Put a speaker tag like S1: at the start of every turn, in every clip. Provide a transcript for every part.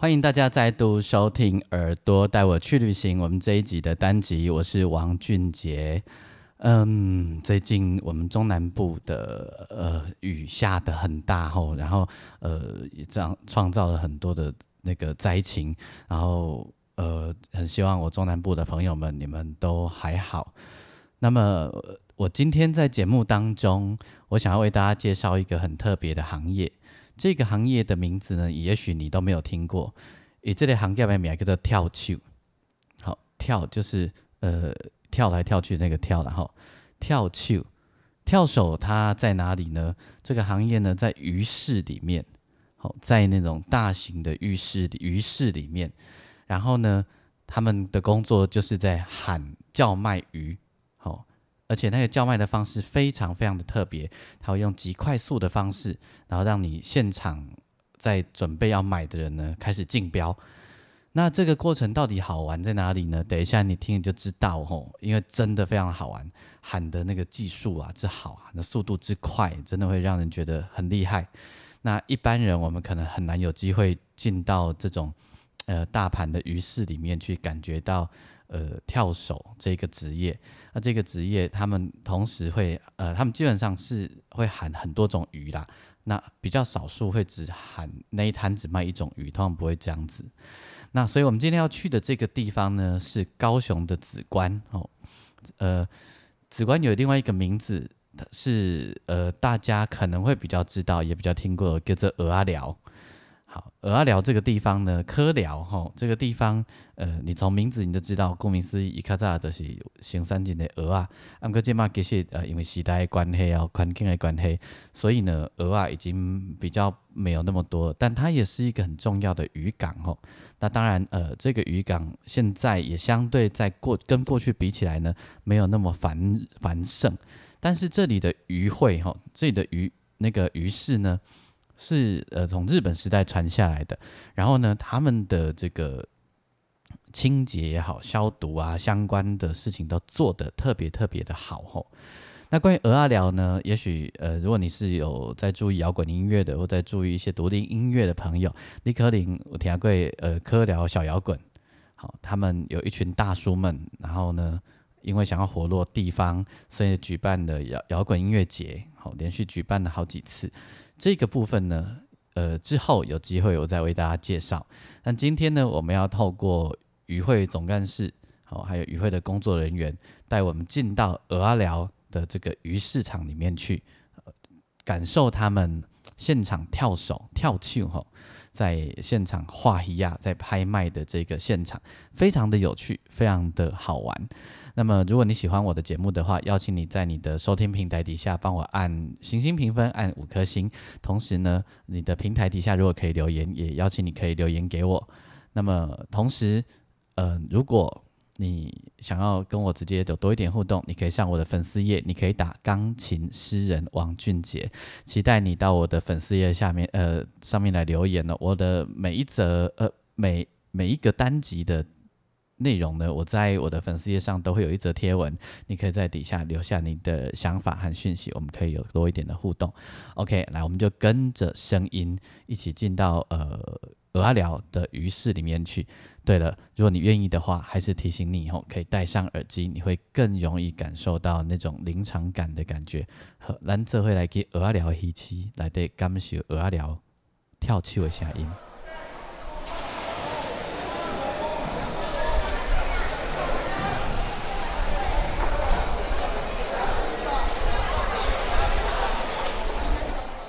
S1: 欢迎大家再度收听《耳朵带我去旅行》。我们这一集的单集，我是王俊杰。嗯，最近我们中南部的呃雨下的很大吼，然后呃也这样创造了很多的那个灾情，然后呃很希望我中南部的朋友们你们都还好。那么我今天在节目当中，我想要为大家介绍一个很特别的行业。这个行业的名字呢，也许你都没有听过。以这类行业的名叫做跳球，好跳就是呃跳来跳去那个跳，然后跳球跳手他在哪里呢？这个行业呢在鱼市里面，好在那种大型的浴室鱼市里面，然后呢他们的工作就是在喊叫卖鱼。而且那个叫卖的方式非常非常的特别，他会用极快速的方式，然后让你现场在准备要买的人呢开始竞标。那这个过程到底好玩在哪里呢？等一下你听你就知道吼，因为真的非常好玩，喊的那个技术啊之好啊，那速度之快，真的会让人觉得很厉害。那一般人我们可能很难有机会进到这种呃大盘的鱼市里面去感觉到。呃，跳手这个职业，那这个职业他们同时会，呃，他们基本上是会喊很多种鱼啦。那比较少数会只喊那一摊只卖一种鱼，通常不会这样子。那所以我们今天要去的这个地方呢，是高雄的紫关哦。呃，紫关有另外一个名字，是呃大家可能会比较知道，也比较听过，叫做鹅阿寮。好，鹅阿寮这个地方呢，科寮吼，这个地方，呃，你从名字你就知道，顾名思义，伊卡扎就是行山景的鹅啊。阿哥这嘛其实呃，因为时代关系啊，环境的关系，所以呢，鹅啊已经比较没有那么多，但它也是一个很重要的渔港哦。那当然，呃，这个渔港现在也相对在过跟过去比起来呢，没有那么繁繁盛，但是这里的渔会哈，这里的渔那个渔市呢。是呃从日本时代传下来的，然后呢，他们的这个清洁也好、消毒啊相关的事情都做得特别特别的好吼。那关于鹅阿寮呢，也许呃如果你是有在注意摇滚音乐的，或在注意一些独立音乐的朋友，李可林、田亚贵呃科聊小摇滚，好，他们有一群大叔们，然后呢，因为想要活络地方，所以举办的摇摇滚音乐节，好，连续举办了好几次。这个部分呢，呃，之后有机会我再为大家介绍。但今天呢，我们要透过与会总干事，好，还有与会的工作人员，带我们进到鹅阿寮的这个鱼市场里面去，感受他们现场跳手跳球吼，在现场画一亚在拍卖的这个现场，非常的有趣，非常的好玩。那么，如果你喜欢我的节目的话，邀请你在你的收听平台底下帮我按星星评分，按五颗星。同时呢，你的平台底下如果可以留言，也邀请你可以留言给我。那么，同时，呃，如果你想要跟我直接有多一点互动，你可以上我的粉丝页，你可以打钢琴诗人王俊杰，期待你到我的粉丝页下面，呃，上面来留言了。我的每一则，呃，每每一个单集的。内容呢，我在我的粉丝页上都会有一则贴文，你可以在底下留下你的想法和讯息，我们可以有多一点的互动。OK，来，我们就跟着声音一起进到呃鹅阿寮的鱼市里面去。对了，如果你愿意的话，还是提醒你以后可以戴上耳机，你会更容易感受到那种临场感的感觉。和蓝泽会来给鹅阿寮一起来对感受鹅阿寮跳起的声音。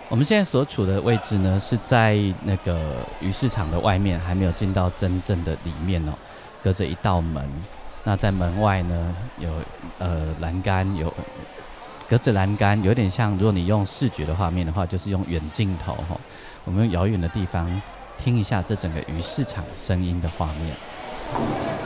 S1: 我们现在所处的位置呢，是在那个鱼市场的外面，还没有进到真正的里面哦，隔着一道门。那在门外呢，有呃栏杆，有隔着栏杆，有点像如果你用视觉的画面的话，就是用远镜头哈，我们用遥远的地方听一下这整个鱼市场声音的画面。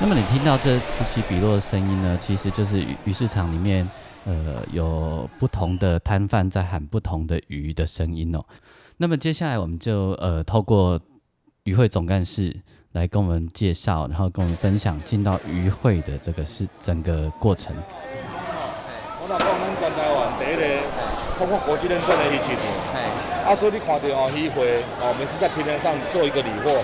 S1: 那么你听到这此起彼落的声音呢，其实就是鱼鱼市场里面，呃，有不同的摊贩在喊不同的鱼的声音哦。那么接下来我们就呃透过渔会总干事来跟我们介绍，然后跟我们分享进到渔会的这个是整个过程。
S2: 我那讲咱全台湾第一个通过国际认证的鱼市场，啊，所以你看到哦，鱼会哦，我们是在平台上做一个理货。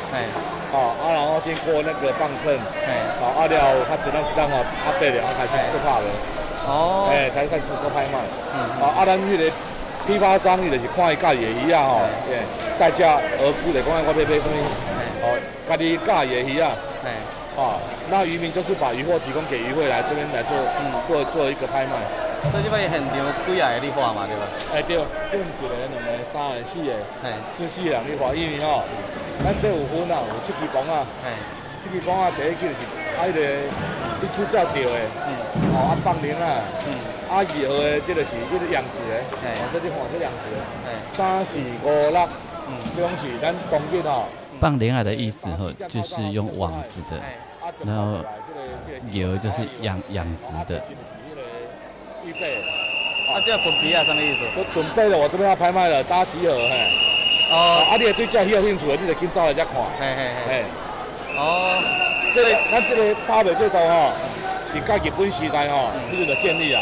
S2: 哦，啊，然后经过那个磅秤，哎，好，啊了，他质量质量哦，啊对了，啊开始做拍卖，哦，哎，才开始做拍卖，嗯，啊，啊，咱迄个批发商伊就是看伊价也一样哦，对，代价而估的，讲我要买什么，哦，家己价也一样，哎，啊，那渔民就是把渔货提供给渔会来这边来做，嗯，做做一个拍卖，
S3: 所以这边现场几啊个你画嘛，对吧？
S2: 哎对，就一个、两个、三个、四个，哎，就四个人你画，因为哦。咱这有分啊，有七支棒啊，七支棒啊，第一支就是啊，迄个一次钓钓的，嗯，哦，啊放铃啊，嗯，啊二号的这个是这个养殖的，哦，这你看这养殖的，三四五六，嗯，这种是咱当地哦。
S1: 放铃啊的意思吼，就是用网子的，然后有就是养养殖的。
S2: 预备，
S3: 啊，这要分批啊，什么意思？
S2: 都准备了，我这边要拍卖了，大家集合，嘿。哦，啊，你对这有兴趣的，你就紧走来遮看。嘿嘿嘿。哦，这个咱这个拍卖这度吼，是甲日本时代吼，迄阵就建立啊。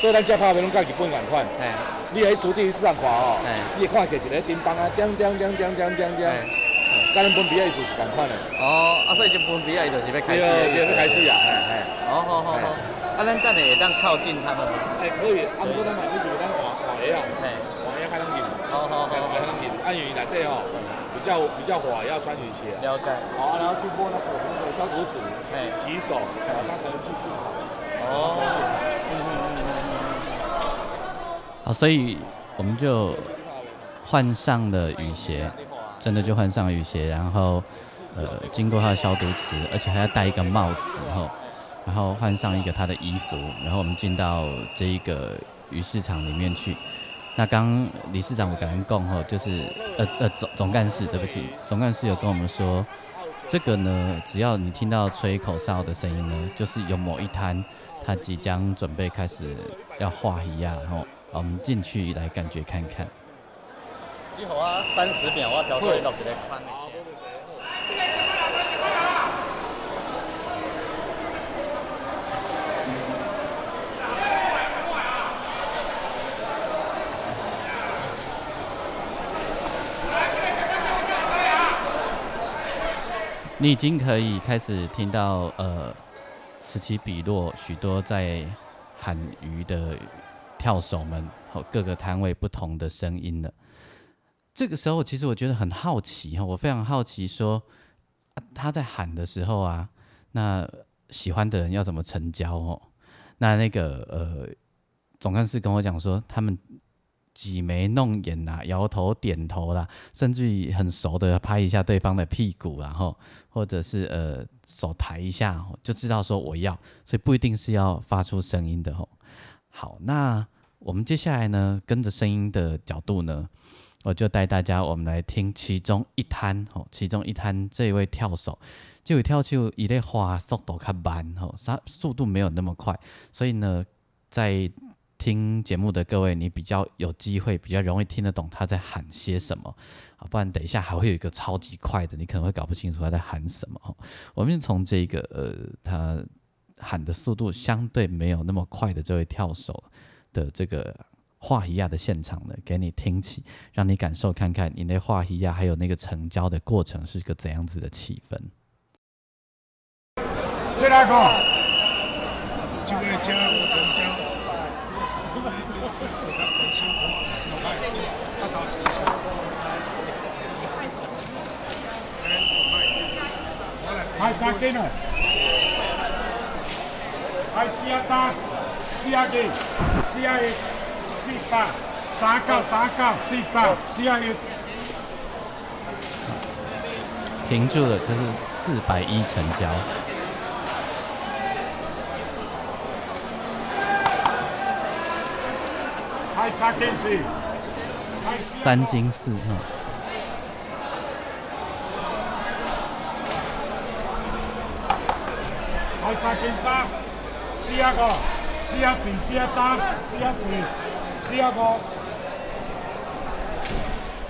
S2: 所以咱这拍卖拢甲日本共款。嘿。你喺竹地市场看吼，你会看起一个叮当啊，叮叮叮叮叮叮叮。甲咱本地的意思是共款的。
S3: 哦，啊，所以就本地的就是要开始。
S2: 对，要开始啊。嘿嘿。
S3: 好好好好。啊，咱等下会当靠近他们吗？
S2: 哎，可以。啊，不过咱买就是咱换换鞋啊。嘿。换鞋开能进。好好好。按鱼来对哦，比较比较滑，要穿雨鞋。
S3: 了解。
S2: 好，然后去摸那个那个消毒水，哎，洗手，然后他才能去进场。哦。嗯嗯
S1: 嗯好，所以我们就换上了雨鞋，真的就换上雨鞋，然后呃，经过他的消毒池，而且还要戴一个帽子，后，然后换上一个他的衣服，然后我们进到这一个鱼市场里面去。那刚理事长我跟您讲吼，就是呃呃总总干事，对不起，总干事有跟我们说，这个呢，只要你听到吹口哨的声音呢，就是有某一摊他即将准备开始要画一样，吼，我们进去来感觉看看。
S3: 你好啊，三十秒，我调对到这个看。
S1: 你已经可以开始听到呃此起彼落许多在喊鱼的跳手们和各个摊位不同的声音了。这个时候，其实我觉得很好奇哈，我非常好奇说他在喊的时候啊，那喜欢的人要怎么成交哦？那那个呃总干事跟我讲说他们。挤眉弄眼呐，摇头点头啦，甚至于很熟的拍一下对方的屁股，然后或者是呃手抬一下，就知道说我要，所以不一定是要发出声音的吼。好，那我们接下来呢，跟着声音的角度呢，我就带大家我们来听其中一摊吼，其中一摊这一位跳手，就跳就一类花速度较慢吼，他速度没有那么快，所以呢，在听节目的各位，你比较有机会，比较容易听得懂他在喊些什么啊？不然等一下还会有一个超级快的，你可能会搞不清楚他在喊什么。我们从这个呃，他喊的速度相对没有那么快的这位跳手的这个画一亚的现场呢，给你听起，让你感受看看你那画一亚还有那个成交的过程是个怎样子的气氛。
S4: 这两个，这个加我成交。开三斤了，开四啊三，四啊二，四啊一，四百，三九，三九，四百，四啊一。
S1: 停住了，这是。四百一成交。
S4: 三斤四，
S1: 哈。
S4: 四啊个，四啊几，四啊三，四啊几，四啊五。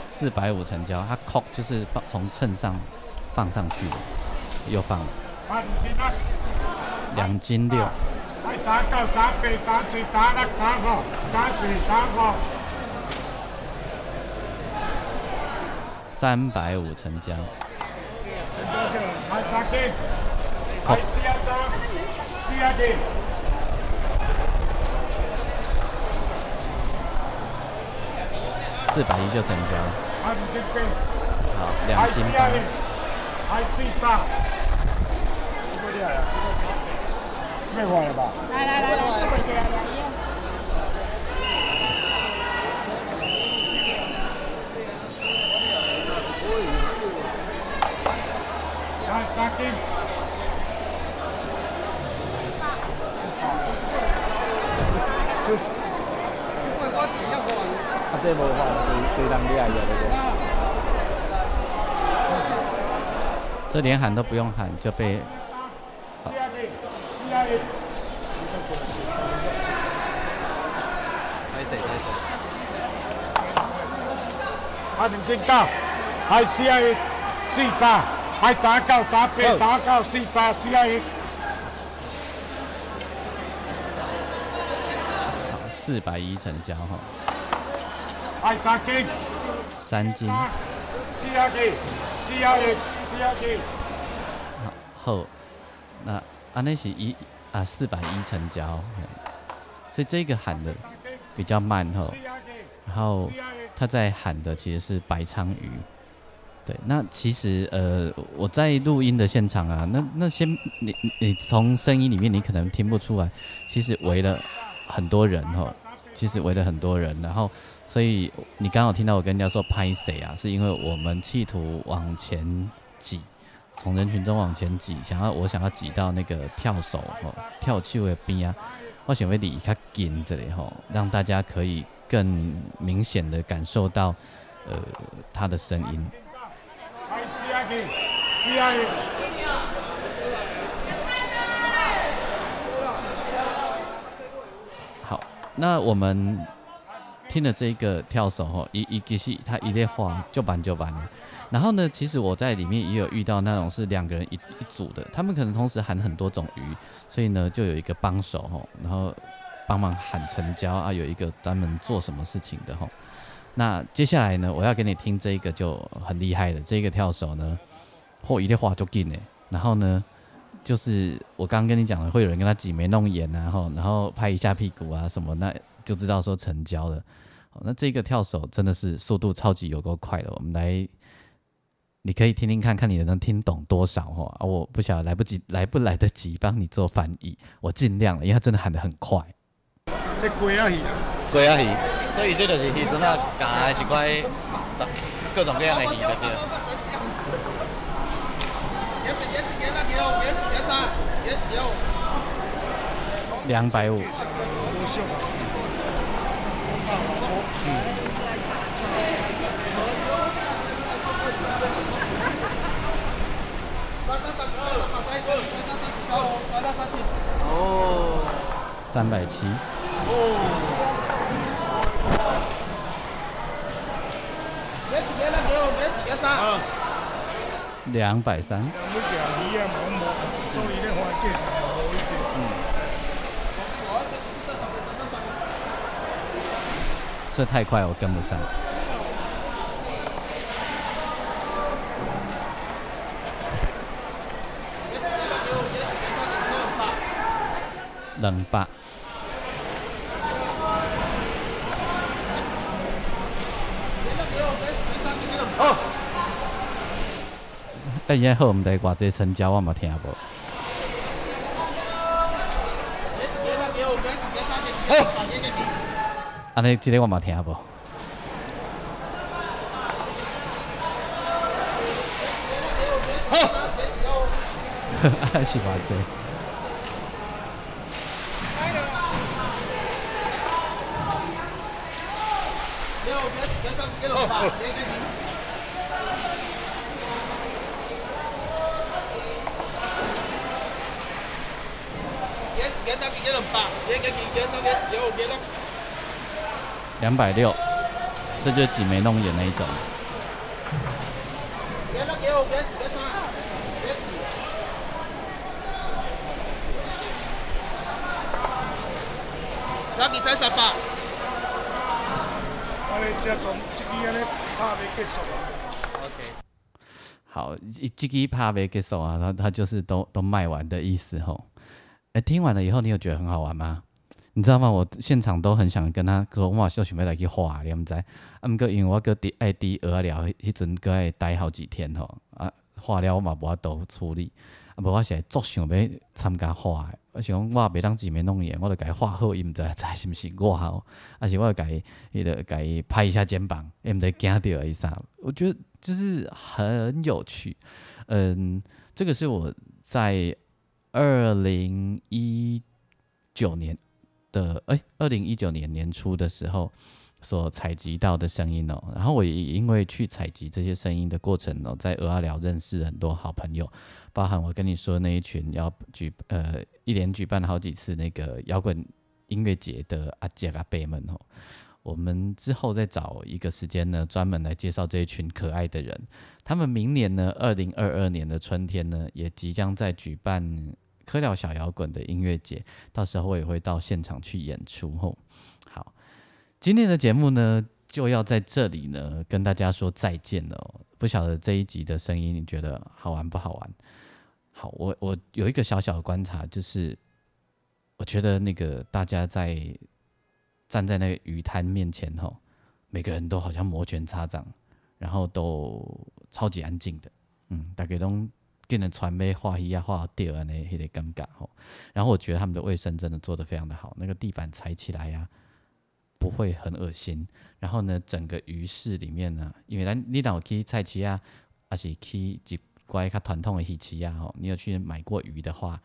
S1: 四百五成交，它扣就是放从秤上放上去的，又放了。两斤六。
S4: 三九、三八、三七、三六、三五、三、
S1: 百五成交。
S4: 成交就三三斤，四一三，四一二。
S1: 四百一就成交。好，两斤八。
S4: 还四八。没坏了吧？来来来来，这回去了，两亿。来，三斤。
S3: 啊，这无法，虽虽然厉害的这个。
S1: 这连喊都不用喊就被。
S4: 还两斤九，还四啊一，四八，还三九、三八、三九、四八、四啊一。
S1: 四百一成交哈。
S4: 还三斤。
S1: 三斤。
S4: 四啊几，四啊一，四啊几。
S1: 好，那啊那是一啊四百一成交，所以这个喊的比较慢哈，然后。他在喊的其实是白鲳鱼，对，那其实呃我在录音的现场啊，那那些你你从声音里面你可能听不出来，其实围了很多人哈，其实围了很多人，然后所以你刚好听到我跟人家说拍谁啊，是因为我们企图往前挤，从人群中往前挤，想要我想要挤到那个跳手哦跳去的边啊，我想要离较近这里吼，让大家可以。更明显的感受到，呃，他的声音。好，那我们听了这个跳手哈，一一其实他一列话就板就板了。然后呢，其实我在里面也有遇到那种是两个人一一组的，他们可能同时喊很多种鱼，所以呢就有一个帮手哈，然后。帮忙喊成交啊！有一个专门做什么事情的吼。那接下来呢，我要给你听这个就很厉害的这个跳手呢，嚯，一列话就进呢。然后呢，就是我刚刚跟你讲了，会有人跟他挤眉弄眼啊，后然后拍一下屁股啊什么，那就知道说成交了。那这个跳手真的是速度超级有够快的。我们来，你可以听听看看你能听懂多少哈？啊，我不晓得来不及来不来得及帮你做翻译，我尽量了，因为他真的喊得很快。
S4: 这龟啊鱼啊，
S3: 龟啊鱼，所以这就是鱼，阵啊，加一块各种各样的鱼在这。
S1: 两百五。哦。三百七。两百三。这太快，我跟不上。冷吧。哎，现好，毋知偌济成交，我嘛听无。安尼即个我嘛听无。好，还是偌济？两百六，这就是挤眉弄眼那一种。
S5: 三几三十八。
S1: 好，一这个怕没结束啊，他他就是都都卖完的意思吼。哎，听完了以后，你有觉得很好玩吗？你知道吗？我现场都很想跟他说，我小想要来去画，你毋知？啊，毋过因为我搁伫爱伫鹅了迄阵搁爱待好几天吼，啊，画了我嘛无法度处理，啊，无我是足想要参加画的。我想我袂当自面弄伊，我著家画好，伊毋知知 是毋是我吼，啊是我家伊著家拍一下肩膀，伊毋知惊着伊啥？我觉得就是很有趣，嗯，这个是我在。二零一九年的哎，二零一九年年初的时候所采集到的声音哦，然后我也因为去采集这些声音的过程哦，在鹅阿聊认识很多好朋友，包含我跟你说那一群要举呃一连举办了好几次那个摇滚音乐节的阿杰阿贝们哦。我们之后再找一个时间呢，专门来介绍这一群可爱的人。他们明年呢，二零二二年的春天呢，也即将在举办科聊小摇滚的音乐节，到时候我也会到现场去演出。吼，好，今天的节目呢，就要在这里呢跟大家说再见了。不晓得这一集的声音你觉得好玩不好玩？好，我我有一个小小的观察，就是我觉得那个大家在。站在那个鱼摊面前吼，每个人都好像摩拳擦掌，然后都超级安静的，嗯，大概都跟人传媒画一样画掉啊，那有点尴尬吼。然后我觉得他们的卫生真的做得非常的好，那个地板踩起来呀，不会很恶心。然后呢，整个鱼市里面呢，因为咱你若去菜市啊，还是去一乖较传统的鱼市啊，吼，你有去买过鱼的话，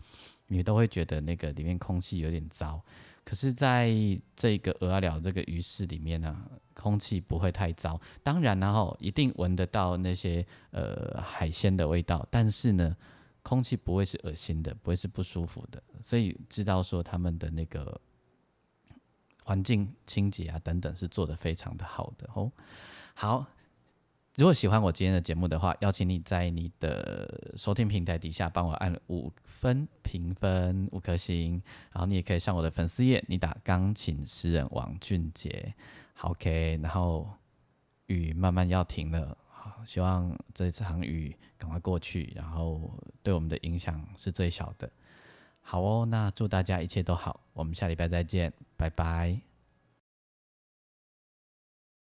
S1: 你都会觉得那个里面空气有点糟。可是，在这个鹅寮这个鱼市里面呢，空气不会太糟。当然，然后一定闻得到那些呃海鲜的味道，但是呢，空气不会是恶心的，不会是不舒服的。所以知道说他们的那个环境清洁啊等等是做的非常的好的哦。好。如果喜欢我今天的节目的话，邀请你在你的收听平台底下帮我按五分评分五颗星，然后你也可以上我的粉丝页，你打钢琴诗人王俊杰，OK，然后雨慢慢要停了，好，希望这场雨赶快过去，然后对我们的影响是最小的。好哦，那祝大家一切都好，我们下礼拜再见，拜拜。